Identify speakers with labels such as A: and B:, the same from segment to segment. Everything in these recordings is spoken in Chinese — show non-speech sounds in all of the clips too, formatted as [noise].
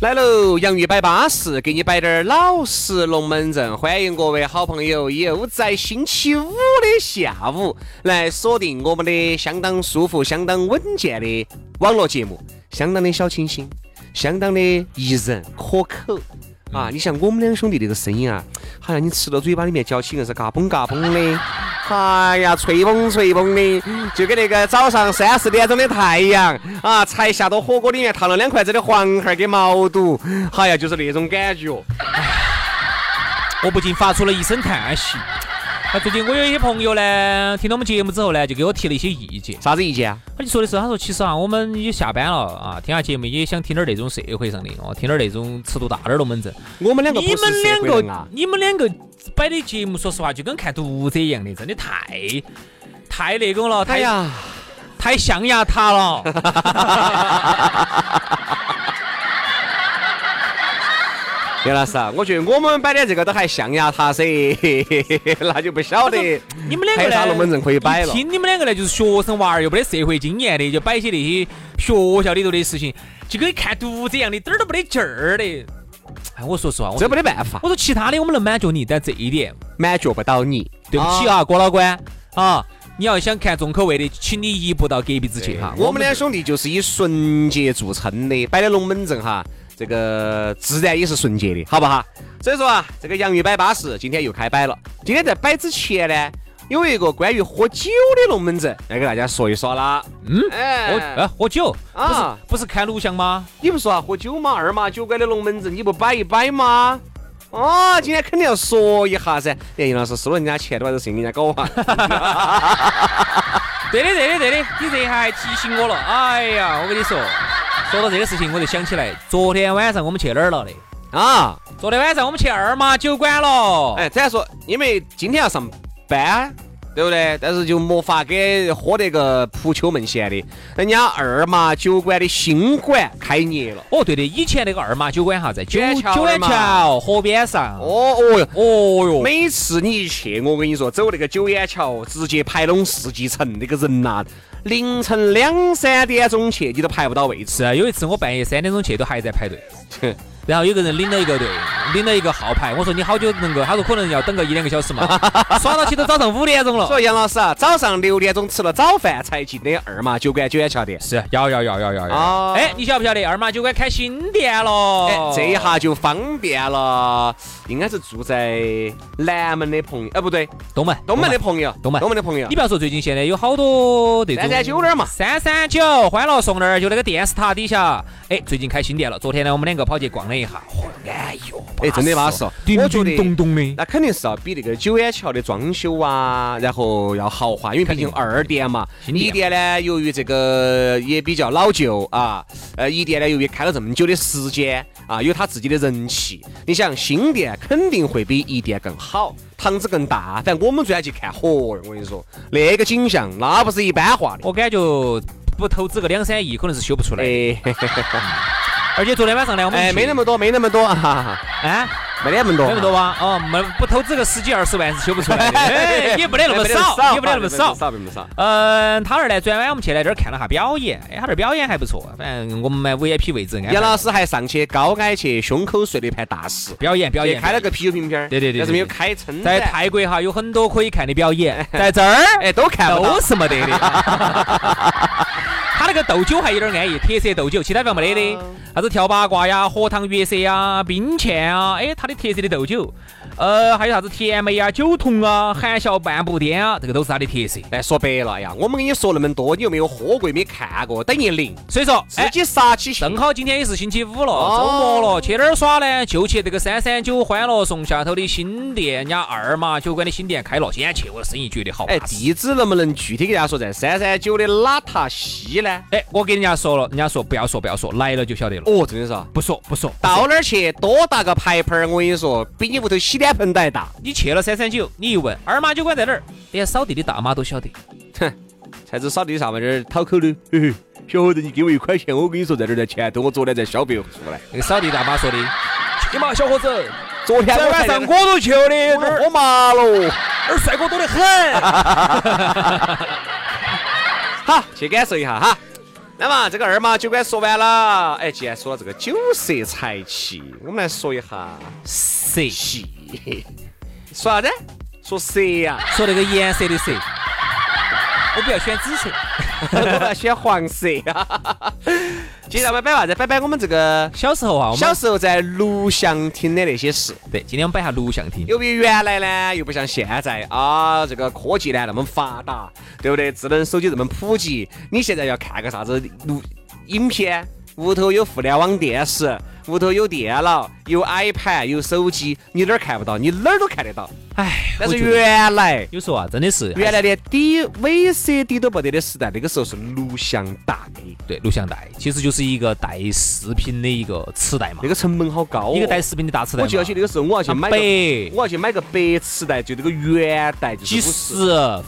A: 来喽，洋芋摆巴士，给你摆点儿老实龙门阵。欢迎各位好朋友，又在星期五的下午来锁定我们的相当舒服、相当稳健的网络节目，相当的小清新，相当的宜人可口。啊，你像我们两兄弟这个声音啊，好像你吃到嘴巴里面嚼起硬是嘎嘣嘎嘣的，哎呀，吹风吹风的，就跟那个早上三四点钟的太阳啊，才下到火锅里面烫了两筷子的黄孩儿跟毛肚，哎呀，就是那种感觉。
B: 我不禁发出了一声叹息。[laughs] 那最近我有一些朋友呢，听到我们节目之后呢，就给我提了一些意见。
A: 啥子意见啊？
B: 他就说的是，他说其实啊，我们也下班了啊，听下节目也想听点那种社会上的哦，听点那种尺度大点儿龙门阵。
A: 我们两个
B: 你们两个你们两个摆的节目，说实话就跟看读者一样的，真的太太那个了，太
A: 哎呀，
B: 太象牙塔了。[laughs]
A: 袁老师啊，我觉得我们摆的这个都还象牙塔噻，[laughs] 那就不晓得
B: 你们两个
A: 啥
B: 呢？
A: 龙门阵可以摆了
B: 一。听你们两个呢，就是学生娃儿，又没得社会经验的，就摆些那些学校里头的事情，就跟看犊子一样的，点儿都没得劲儿的。哎，我说实话，我
A: 这没得办法，
B: 我说其他的我们能满足你，但这一点
A: 满足不到你。
B: 对不起啊，郭老倌啊，你要想看重口味的，请你移步到隔壁子去哈。
A: 我们两兄弟就是以纯洁著称的，摆的龙门阵哈，这个自然也是纯洁的，好不好？所以说啊，这个洋芋摆巴士今天又开摆了。今天在摆之前呢，有一个关于喝酒的龙门阵来给大家说一说啦。
B: 嗯，
A: 哎，
B: 喝啊喝酒，不是
A: 啊
B: 不是看录像吗？
A: 你不说啊，喝酒嘛，二麻酒馆的龙门阵你不摆一摆吗？哦，今天肯定要说一下噻。哎，杨老师收了人家钱都把这事情给人家搞 [laughs] 完。
B: 对的对的对的，你这下还提醒我了。哎呀，我跟你说，说到这个事情，我就想起来，昨天晚上我们去哪儿了的？
A: 啊，
B: 昨天晚上我们去二麻酒馆了。
A: 哎，这样说，因为今天要上班，对不对？但是就没法给喝那个扑球门线的，人家二麻酒馆的新馆开业了。
B: 哦，对的，以前那个二麻酒馆哈，在九
A: 九眼桥
B: 九眼桥河边上。
A: 哦哦哟。
B: 哦哟，
A: 每次你一去，我跟你说，走那个九眼桥，直接排拢世纪城，那个人呐、凌晨两三点钟去，你都排不到位置。
B: 是啊，有一次我半夜三点钟去，都还在排队。[laughs] 然后有个人领了一个队，领了一个号牌。我说你好久能够？他说可能要等个一两个小时嘛。[laughs] 耍到起都早上五点钟了。
A: 所以杨老师啊，早上六点钟吃了早饭才进的二马酒馆九眼桥店。
B: 是要要要要要要。
A: 哦
B: 哎，你晓不晓得二马酒馆开新店了？
A: 哎，这一下就方便了，应该是住在南门的朋友，哎，不对，
B: 东门，
A: 东门的朋友，
B: 东门
A: 东门的朋友
B: 你，不要说，最近现在有好多这种
A: 三三九那儿嘛，
B: 三三九欢乐颂那儿，就那个电视塔底下，哎，最近开新店了。昨天呢，我们两个跑去逛了一下，嚯，哎呦，
A: 哎，真的巴适我觉得
B: 叮咚咚的。
A: 那肯定是要比那个九眼桥的装修啊，然后要豪华，因为毕竟二店嘛，一店呢由于这个也比较老旧啊，呃，一店呢由于开了这么久的时间啊，有它自己的人气。你想新店肯定会比一店更好，堂子更大。反正我们昨天去看，嚯哟，我跟你说，那个景象那不是一般化的。
B: 我感觉不投资个两三亿，可能是修不出来而且昨天晚上呢，我们
A: 哎，没那么多，没那么多，哈哈，
B: 啊，
A: 没那么多，
B: 没那么多吧？哦，没不投资个十几二十万是修不出来的，[laughs] 哎也不得那么少，也不得那么少。
A: 少，没那么少。
B: 嗯，他那儿呢，昨天晚上我们去呢这儿看了下表演，哎，他这儿表演还不错，反正我们买 VIP 位置。
A: 杨老师还上去高矮去胸口碎了一盘大石，
B: 表演表演
A: 开了个啤酒瓶瓶儿，
B: 对对对对
A: 但是没有开撑
B: 在泰国哈有很多可以看的表演，[laughs] 在这儿
A: 哎都看
B: 都。是没得的。[laughs] 他那个斗酒还有点安逸，特色斗酒，其他地方没得的。啥子跳八卦呀、荷塘月色呀、冰嵌啊，哎，他的特色的斗酒。呃，还有啥子甜美啊、酒童啊、含笑半步癫啊，这个都是它的特色。
A: 哎，说白了，哎呀，我们跟你说那么多，你又没有喝过，没看过，等于零。
B: 所以说，
A: 自己杀起
B: 正好今天也是星期五了，周末了，去哪儿耍呢？就去这个三三九欢乐颂下头的新店，人家二马酒馆的新店开了，今天去我生意绝对好。
A: 哎，地址能不能具体给大家说，在三三九的哪塔西呢？
B: 哎，我给人家说了，人家说不要说，不要说，来了就晓得了。
A: 哦，真的是啊，
B: 不说不说，
A: 到那儿去多大个牌牌儿，我跟你说，比你屋头洗脸盆都还大。
B: 你去了三三九，你一问二马酒馆在哪儿，连扫地的大妈都晓得。
A: 哼，才子扫地上面这儿讨口的。嘿嘿，小伙子，你给我一块钱，我跟你说，在这儿在前头，我昨天在消费出来。
B: 那个扫地大妈说的，去嘛，小伙子，
A: 昨天
B: 晚上我都去了的，
A: 喝麻了，[laughs]
B: 那儿帅哥多得很。[laughs]
A: 好，去感受一下哈。那么这个二麻酒馆说完了，哎，既然说到这个酒色财气，我们来说一下
B: 色
A: 系。说啥子？说色呀？
B: 说那个颜色的色。我不要选紫色，[laughs]
A: 我要选黄色。接下来摆啥子？摆摆我们这个
B: 小时候啊，
A: 小时候在录像厅的那些事。
B: 对，今天我们摆下录像厅。
A: 由于原来呢，又不像现在啊，这个科技呢那么发达，对不对？智能手机这么普及，你现在要看个啥子录影片，屋头有互联网电视。屋头有电脑，有 iPad，有手机，你哪儿看不到？你哪儿都看得到。
B: 哎，
A: 但是原来
B: 有时候啊，真的是
A: 原来连 D VCD 都不得的时代，那个时候是录像带。
B: 对，录像带其实就是一个带视频的一个磁带嘛。
A: 那个成本好高。
B: 一个带视频的大磁带。
A: 我记得起那个时候，我要去买白，我要去买个白磁带，就那个原带就
B: 几十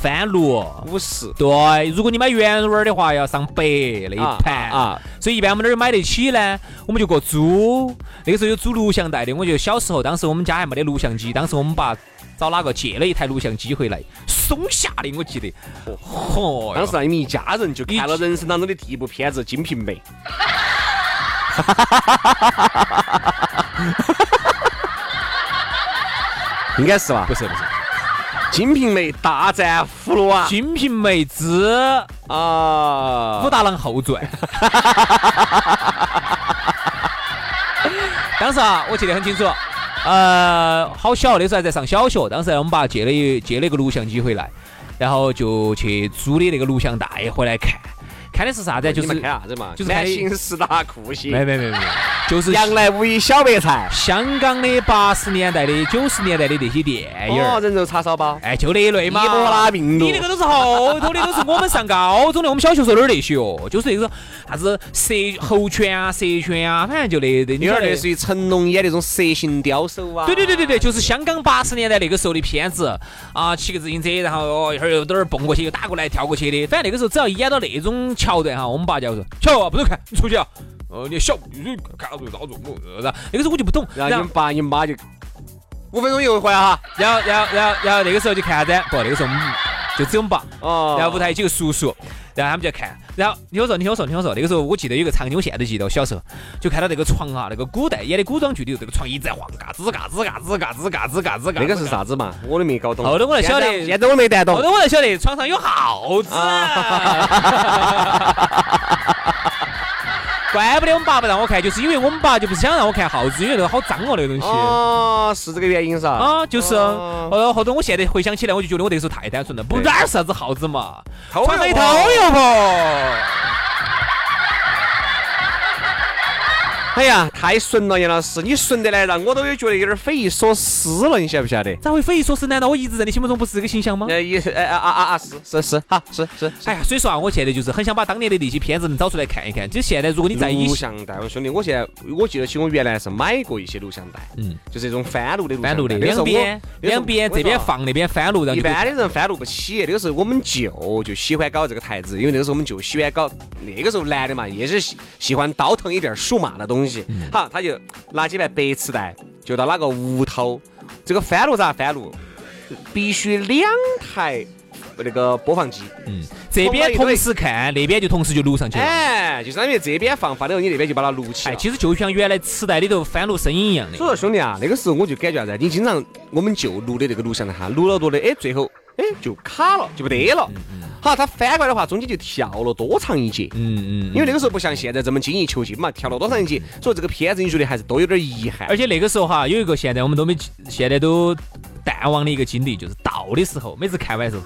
B: 翻录
A: 五十。
B: 对，如果你买原味的话，要上百那一盘啊。所以一般我们哪儿买得起呢？我们就过租。那个时候有租录像带的，我觉得小时候当时我们家还没得录像机，当时我们爸。找哪个借了一台录像机回来，松下的，我记得。
A: 嚯！[laughs] 当时你们一家人就看了人生当中的第一部片子《金瓶梅》。[laughs] 应该是吧？
B: 不是不是，《
A: 金瓶梅》大战葫芦娃，《
B: 金瓶梅》之啊武大郎后传。[laughs] 当时啊，我记得很清楚。呃，好小，那时候还在上小学。当时我们爸借了一借了一个录像机回来，然后就去租的那个录像带回来看。看的是啥子？就是
A: 看啥子嘛？
B: 就是
A: 看新十大酷刑。
B: 没没没没，就是
A: 杨来无一小白菜。
B: 香港的八十年代的、九十年代的那些电影。
A: 哦，人肉叉烧包。
B: 哎，就那一类嘛。
A: 伊波拉病毒。
B: 你那个都是后头的，[laughs] 都是我们上高中的。我们小学时候哪儿那些哦？就是那种啥子蛇猴拳啊、蛇拳啊，反正就那那。
A: 有点类似于成龙演那种蛇形刁手啊。
B: 对对对对对，就是香港八十年代那个时候的片子啊，骑个自行车，然后哦一会儿又在那儿蹦过去，又打过来跳过去的。反正那个时候只要演到那种桥段哈，我们爸。就说，瞧啊，不准看，你出去啊！哦，你小，你看到住，到住，我，然后那个时候我就不懂，
A: 然后你爸你妈就五分钟以后回来哈，
B: 然后然后然后然后那个时候就看啥子？不，那个时候我们就只有我们爸，哦，然后屋头有几个叔叔。然后他们就看，然后你听我说，你听我说，你听我说，那个时候我记得有个场景，我现在都记得，我小时候就看到那个床啊，那个古代演的古装剧里头，这个床一直在晃，嘎吱嘎吱嘎吱嘎吱嘎吱嘎吱嘎。
A: 那个是啥子嘛？我都没搞懂。
B: 后头我才晓得，
A: 现在我没带懂。
B: 后头我才晓得床上有耗子。[laughs] 怪不得我们爸不让我看，就是因为我们爸就不是想让我看耗子，因为那个好脏哦，那个东西。
A: 哦，是这个原因噻？
B: 啊，就是。后后头我现在回想起来，我就觉得我那时候太单纯了，不哪是啥子耗子嘛，
A: 床
B: 上一偷哟婆。[laughs]
A: 哎呀，太顺了，杨老师，你顺得来，让我都有觉得有点匪夷所思了，你晓不晓得？
B: 咋会匪夷所思？难道我一直在你心目中不是这个形象吗？
A: 哎，也，哎啊啊啊，是是是，好，是是。
B: 哎呀，所以说啊，我现在就是很想把当年的那些片子能找出来看一看。就现在，如果你在
A: 录像带，我兄弟，我现在我记得起，我原来是买过一些录像带，嗯，就是这种翻录的录
B: 像带，两边两边这边放那边翻录，
A: 一般的人翻录不起。那个时候我们舅就喜欢搞这个台子，因为那个时候我们就喜欢搞，那个时候男的嘛，也是喜喜欢倒腾一点数码的东西。好，他。就拿几盘白磁带，就到哪个屋头，这个翻录咋翻录？必须两台那个播放机，
B: 嗯，这边同时看，那边就同时就录上去了。
A: 哎，就相当于这边放放的时候，你那边就把它录起来。
B: 其实就像原来磁带里头翻录声音一样的。
A: 所以说兄弟啊，那个时候我就感觉啥子？你经常我们就录的那个录像的哈，录了录的，哎，最后哎就卡了，就不得了。好，他翻过来的话，中间就跳了多长一截。
B: 嗯嗯，
A: 因为那个时候不像现在这么精益求精嘛，跳了多长一截，所以这个片子你觉得还是多有点遗憾。
B: 而且那个时候哈，有一个现在我们都没，现在都淡忘的一个经历，就是倒的时候，每次看完的时候，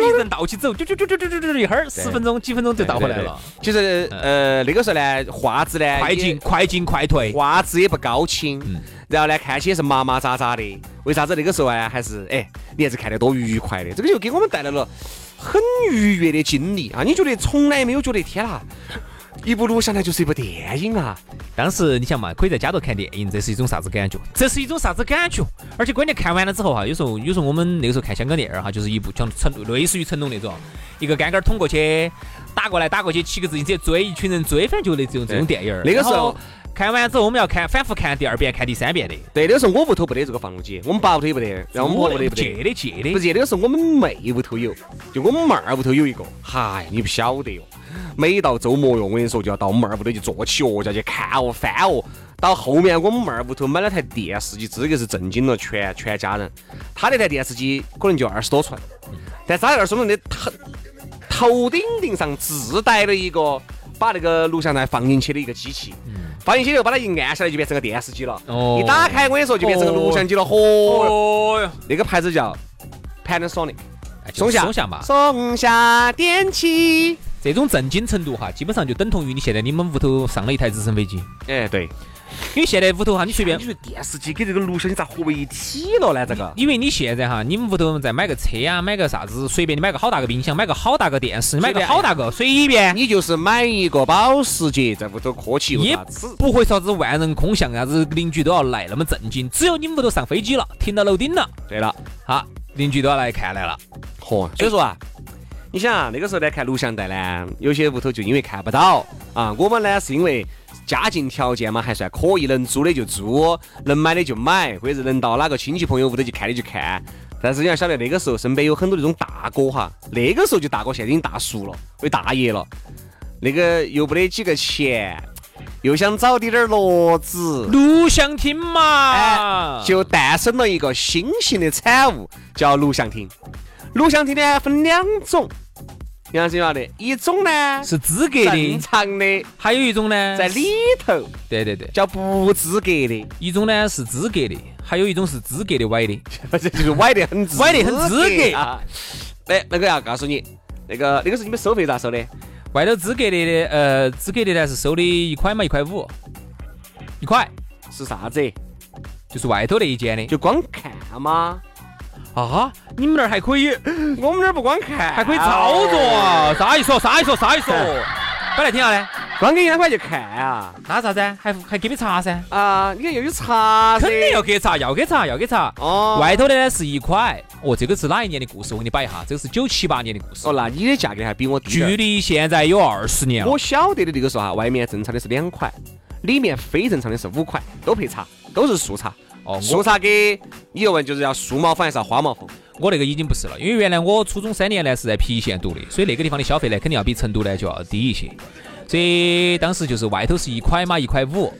B: 一人倒起走，就就就就就就就一会儿，十分钟、几分钟就倒回来了。
A: 其实呃那个时候呢，画质呢
B: 快进快进快退，
A: 画质也不高清，然后呢看起也是麻麻扎扎的。为啥子那个时候啊还是哎你还是看得多愉快的？这个就给我们带来了很愉悦的经历啊！你觉得从来没有觉得天哪？一部录下来就是一部电影啊！
B: 当时你想嘛，可以在家头看电影，这是一种啥子感觉？这是一种啥子感觉？而且关键看完了之后哈，有时候有时候我们那个时候看香港电影哈，就是一部像成类似于成龙那种，一个杆杆捅过去，打过来打过去，骑个自行车追一群人追，反正就那种这种电影。
A: 那个时候
B: 看完之后，我们要看反复看第二遍、看第三遍的。
A: 对，那个时候我屋头不得这个放录机，我们爸屋头也不得，然后我们婆屋头
B: 借的借的。
A: 不借，那个时候我们妹屋头有，就我们妹儿屋头有一个。嗨，你不晓得哟。每到周末哟，我跟你说就要到我们妹儿屋头去坐起哦，就要去看哦、翻哦。到后面我们妹儿屋头买了台电视机，这个是震惊了全全家人。他那台电视机可能就二十多寸，但是他二十多寸的头头顶顶上自带了一个把那个录像带放进去的一个机器，放进去以后把它一按下来就变成个电视机了。哦一打开我跟你说就变成个录像机了。嚯哟，那个牌子叫 Panasonic，
B: 松下松下嘛，
A: 松下电器。
B: 这种震惊程度哈，基本上就等同于你现在你们屋头上了一台直升飞机。
A: 哎，对，
B: 因为现在屋头哈，你随便，
A: 你说电视机跟这个录像机咋合为一体了呢？这个，
B: 因为你现在哈，你们屋头再买个车啊，买个啥子，随便你买个好大个冰箱，买个好大个电视，买个好大个，随便，
A: 你就是买一个保时捷在屋头磕起，
B: 也不会啥子万人空巷，啥子邻居都要来那么震惊。只有你们屋头上飞机了，停到楼顶了，
A: 对了，
B: 好，邻居都要来看来了。
A: 嚯，所以说啊。你想啊，那个时候呢看录像带呢，有些屋头就因为看不到啊。我们呢是因为家境条件嘛还算可以，能租的就租，能买的就买，或者是能到哪个亲戚朋友屋头去看的就看。但是你要晓得，那个时候身边有很多那种大哥哈，那个时候就大哥，现在已经大叔了，为大爷了。那个又没得几个钱，又想找点点乐子，
B: 录像厅嘛，
A: 就诞生了一个新型的产物，叫录像厅。录像厅呢分两种，杨子晓得，一种呢
B: 是资格的
A: 正常的，
B: 还有一种呢
A: 在里头，
B: 对对对，
A: 叫不资格的。
B: 一种呢是资格的，还有一种是资格的歪的，
A: 这就是歪的很，
B: 歪的很资格啊。
A: 哎，那个要告诉你，那个那个是你们收费咋收的？
B: 外头资格的呃，资格的呢是收的一块嘛，一块五，一块
A: 是啥子？
B: 就是外头那一间的，
A: 就光看吗？
B: 啊！你们那儿还可以，[laughs]
A: 我们那儿不光看，
B: 还可以操作啊！啥一说，啥一说，啥一说，摆来听下呢？
A: 光给一两块就看啊？
B: 那啥子？还还给杯茶噻？
A: 啊！你看又有茶
B: 肯定要给茶，要给茶，要给茶。哦。外头的呢是一块。哦，这个是哪一年的故事？我给你摆一下，这个是九七八年的故事。
A: 哦，那你的价格还比我低。
B: 距离现在有二十年了。
A: 我晓得的那个时候哈，外面正常的是两块，里面非正常的是五块，都配茶，都是素茶。哦，素茶给你要问就是要素毛粉还是要花毛粉？
B: 我那个已经不是了，因为原来我初中三年呢是在郫县读的，所以那个地方的消费呢肯定要比成都呢就要低一些。所以当时就是外头是一块嘛，一块五，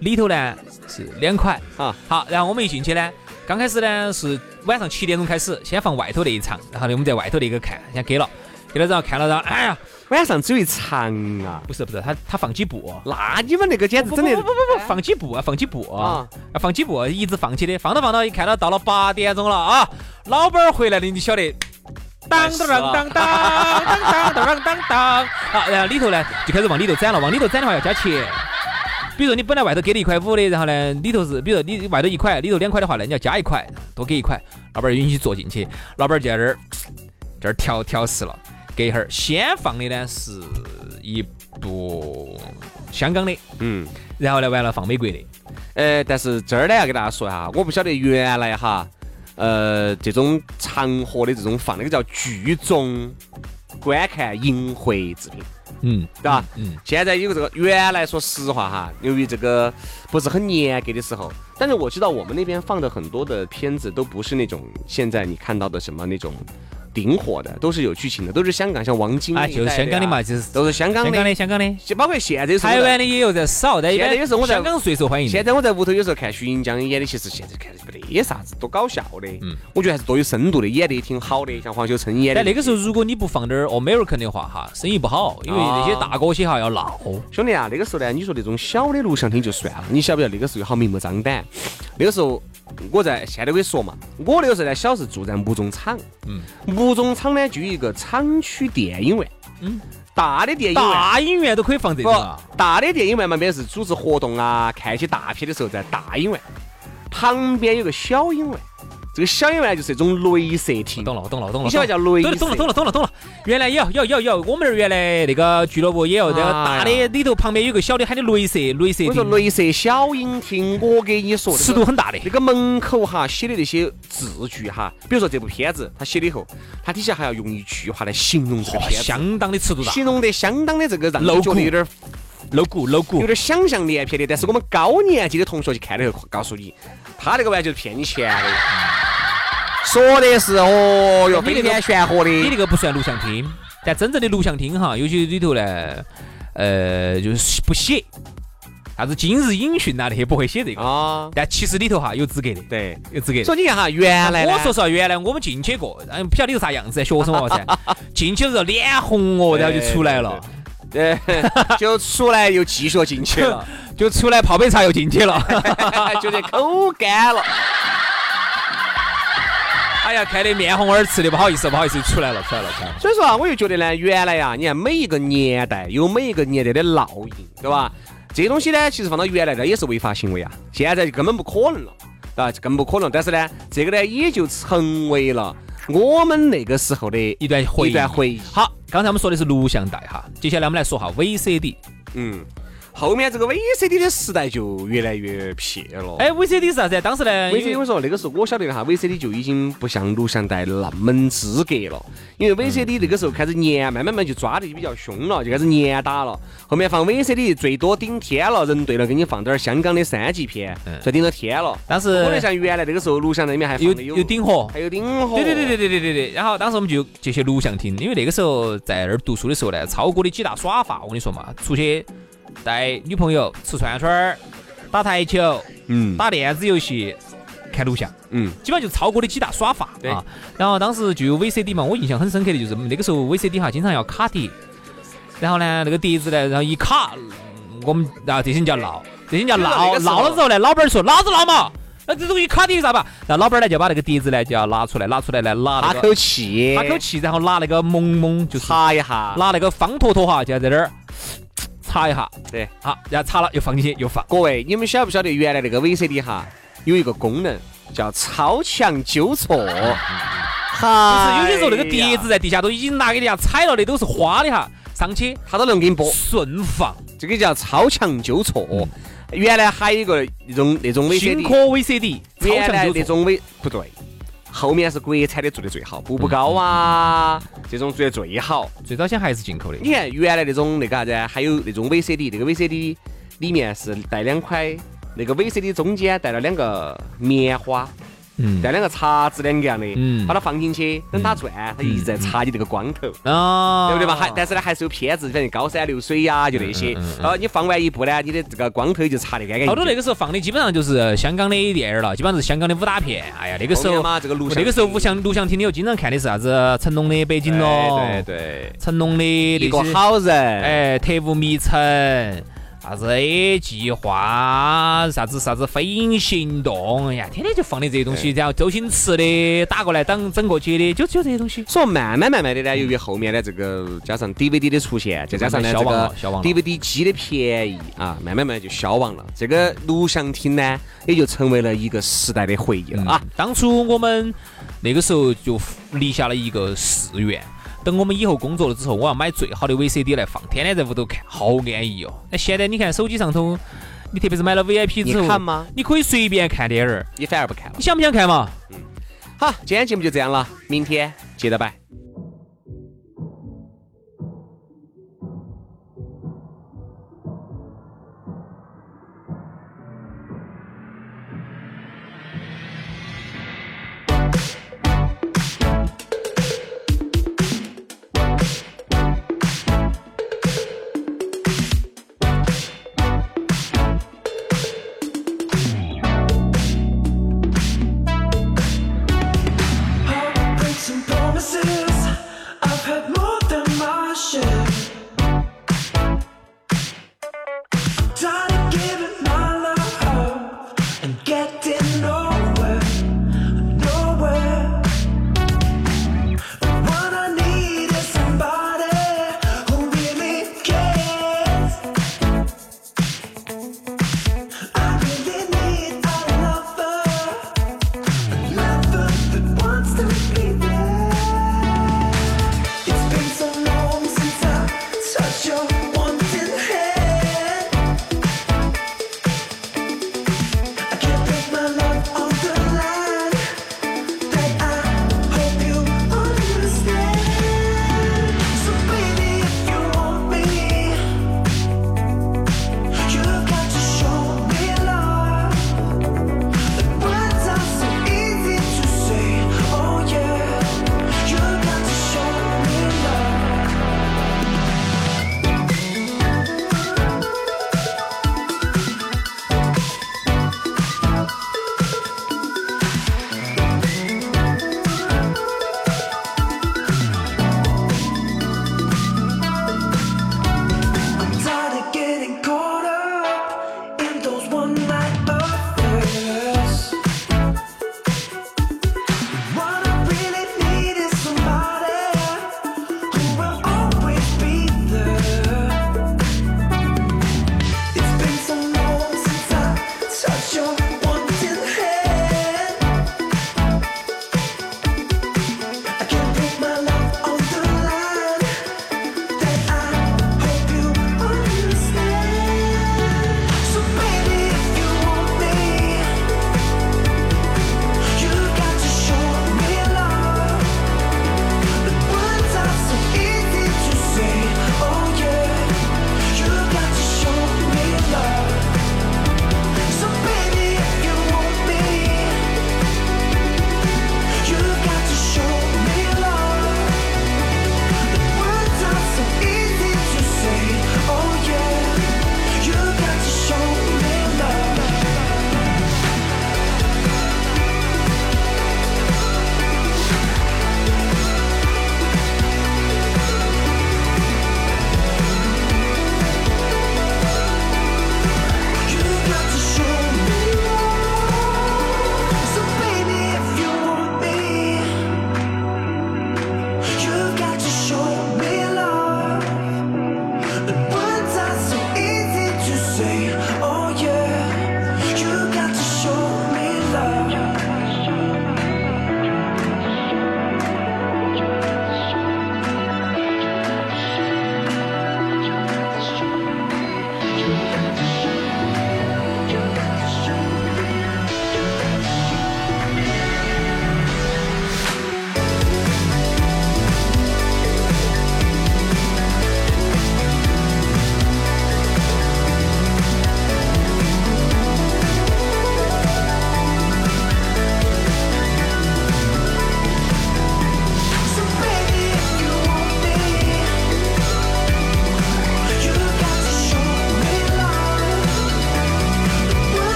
B: 里头呢是两块啊。好，然后我们一进去呢，刚开始呢是晚上七点钟开始，先放外头那一场，然后呢我们在外头那个看，先给了，给了之后看了之后，哎呀。
A: 晚上只有一场啊！
B: 不是不是，他他放几部？
A: 那你们那个简直真的
B: 不不不不放几部啊？放几部啊？要放几部？一直放起的，放到放到，一看到到了八点钟了啊！老板儿回来了，你晓得？当当当当当当当当当当！好，然后里头呢就开始往里头攒了，往里头攒的话要加钱。比如说你本来外头给了一块五的，然后呢里头是，比如说你外头一块，里头两块的话呢，你要加一块，多给一块，老板儿允许坐进去，老板儿就在这儿这儿调调试了。隔一会儿，先放的呢是一部香港的，嗯，然后呢完了放美国的，
A: 呃，但是这儿呢要给大家说一下，我不晓得原来哈，呃，这种长河的这种放那个叫聚众观看淫秽制品，嗯，对吧？嗯，现在有这个，原来说实话哈，由于这个不是很严格的时候，但是我知道我们那边放的很多的片子都不是那种现在你看到的什么那种。订货的，都是有剧情的，都是香港像王晶
B: 啊，就是香港的嘛，就是
A: 都是香港的，
B: 香港的，香港的，
A: 就包括现在
B: 台湾的也有在少，但
A: 现在有时候我在
B: 香港最受欢迎。
A: 现在我在屋头有时候看徐英江演的，其实现在看的没得啥子，多搞笑的。嗯，我觉得还是多有深度的，演的也挺好的，像黄秋生演的。
B: 但那个时候如果你不放点 American 的话哈，生意不好，因为那些大哥些哈要闹。
A: 兄弟啊，那个时候呢，你说那种小的录像厅就算了，你晓不晓得那个时候好明目张胆？那个时候。我在现在可以说嘛，我那个时候呢，小时候住在木中厂，嗯，木中厂呢就有一个厂区电影院，嗯，大的电影院，
B: 大影院都可以放这个，
A: 大的电影院嘛，边是组织活动啊，看一些大片的时候在大影院，旁边有个小影院。这个小影院就是一种镭射厅，
B: 懂了，懂了，懂了。
A: 你晓得叫镭射？
B: 懂了，懂了，懂了，懂了。原来有，有，有，有。我们那儿原来那个俱乐部也有，这个大的里头旁边有个小的，喊的镭射，镭射。
A: 我说镭射小影厅，我给你说，
B: 尺度很大的。
A: 那个门口哈写的那些字句哈，比如说这部片子，他写了以后，他底下还要用一句话来形容这个片子，
B: 相当的尺度大，
A: 形容得相当的这个让你觉得有点
B: 露骨，露骨，
A: 有点想象连篇的。但是我们高年级的同学去看了以后，告诉你，他那个玩意就是骗你钱的。说的是哦哟，飞天玄火的。
B: 你那个不算录像厅，但真正的录像厅哈，有些里头呢，呃，就是不写啥子今日影讯呐那些不会写这个啊。但其实里头哈有资格的，
A: 对，
B: 有资格。
A: 所以你看哈，原来
B: 我说实话，原来我们进去过，嗯，不晓得里头啥样子，学生娃噻，[laughs] 进去的时候脸红哦，然后就出来了，
A: 对，就出来又继续进去了，[laughs]
B: 就出来泡杯茶又进去了，[laughs]
A: 觉得口干了。
B: 哎呀，看得面红耳赤的，不好意思，不好意思，出来了，出来了，出来了。
A: 所以说啊，我就觉得呢，原来呀，你看每一个年代有每一个年代的烙印，对吧？这些东西呢，其实放到原来呢也是违法行为啊，现在就根本不可能了，啊，更不可能。但是呢，这个呢也就成为了我们那个时候的
B: 一段回
A: 一段回忆。
B: 好，刚才我们说的是录像带哈，接下来我们来说哈 VCD，
A: 嗯。后面这个 VCD 的时代就越来越撇了。
B: 哎，VCD 是啥子？当时呢
A: ？VCD 我说那个时候我晓得的哈，VCD 就已经不像录像带那么资格了，因为 VCD 那个时候开始严，慢慢慢就抓的就比较凶了，就开始严打了。后面放 VCD 最多顶天了，人对了，给你放点香港的三级片，就顶到天了。
B: 当时
A: 可能像原来那个时候录像那里面还
B: 有有顶盒，
A: 还有顶盒。
B: 对对对对对对对对。然后当时我们就就去录像厅，因为那个时候在那儿读书的时候呢，超哥的几大耍法，我跟你说嘛，出去。带女朋友吃串串儿、打台球、嗯，打电子游戏、看录像，嗯，基本上就超过的几大耍法，
A: 对。啊。
B: 然后当时就有 VCD 嘛，我印象很深刻的就是那个时候 VCD 哈，经常要卡碟，然后呢，那个碟子呢，然后一卡，我们然后这些人叫闹，这些人叫闹，闹了之后呢，老板说老子闹嘛，那这东西卡碟咋办？那老板呢就把那个碟子呢就要拿出来，拿出来来拿
A: 哈口气，
B: 哈口气，然后拿那个蒙蒙就
A: 擦一下，
B: 拿那个方坨坨哈就要在那儿。查一下，
A: 对，
B: 好，然后擦了又放进去又放。
A: 各位，你们晓不晓得原来那个 VCD 哈有一个功能叫超强纠错？[laughs]
B: 哈，就是有些时候那个碟子在地下都已经拿给人家踩了的，都是花的哈，上去
A: 它都能给你播
B: 顺放，
A: 这个叫超强纠错。原来还有一个那种那种 VCD，
B: 新科 VCD，
A: 原来那种 V 不对。后面是国产的做的最好，步步高啊，这种做的最好。
B: 最早先还是进口的。
A: 你看原来那种那个啥子，还有那种 VCD，那个 VCD 里面是带两块，那个 VCD 中间带了两个棉花。带两个叉子两个样的，把它放进去，等它转，它一直在插你这个光头，对不对嘛？还但是呢，还是有片子，反正高山流水呀，就那些。然后你放完一部呢，你的这个光头就插得干干净净。
B: 好多那个时候放的基本上就是香港的电影了，基本上是香港的武打片。哎呀，那个时候
A: 嘛，这个录像，
B: 那个时候录像录像厅里头经常看的是啥子？成龙的《北京龙》，
A: 对对，
B: 成龙的
A: 一个好人，
B: 哎，特务迷城。啥子 A 计划，啥子啥子飞鹰行动，哎呀，天天就放的这些东西，然后周星驰的打过来当整过去的，就只有这些东西。
A: 所以慢慢慢慢的呢，由于后面的这个加上 DVD 的出现，再加上呢这个 DVD 机的便宜啊，慢慢慢就消亡了。这个录像厅呢，也就成为了一个时代的回忆了啊。
B: 当初我们那个时候就立下了一个誓愿。等我们以后工作了之后，我要买最好的 VCD 来放，天天在屋头看，好安逸哦。那现在你看手机上头，你特别是买了 VIP 之后，
A: 你看吗？
B: 你可以随便看电影，
A: 你反而不看了。
B: 你想不想看嘛？
A: 嗯。好，今天节目就这样了，明天接着摆。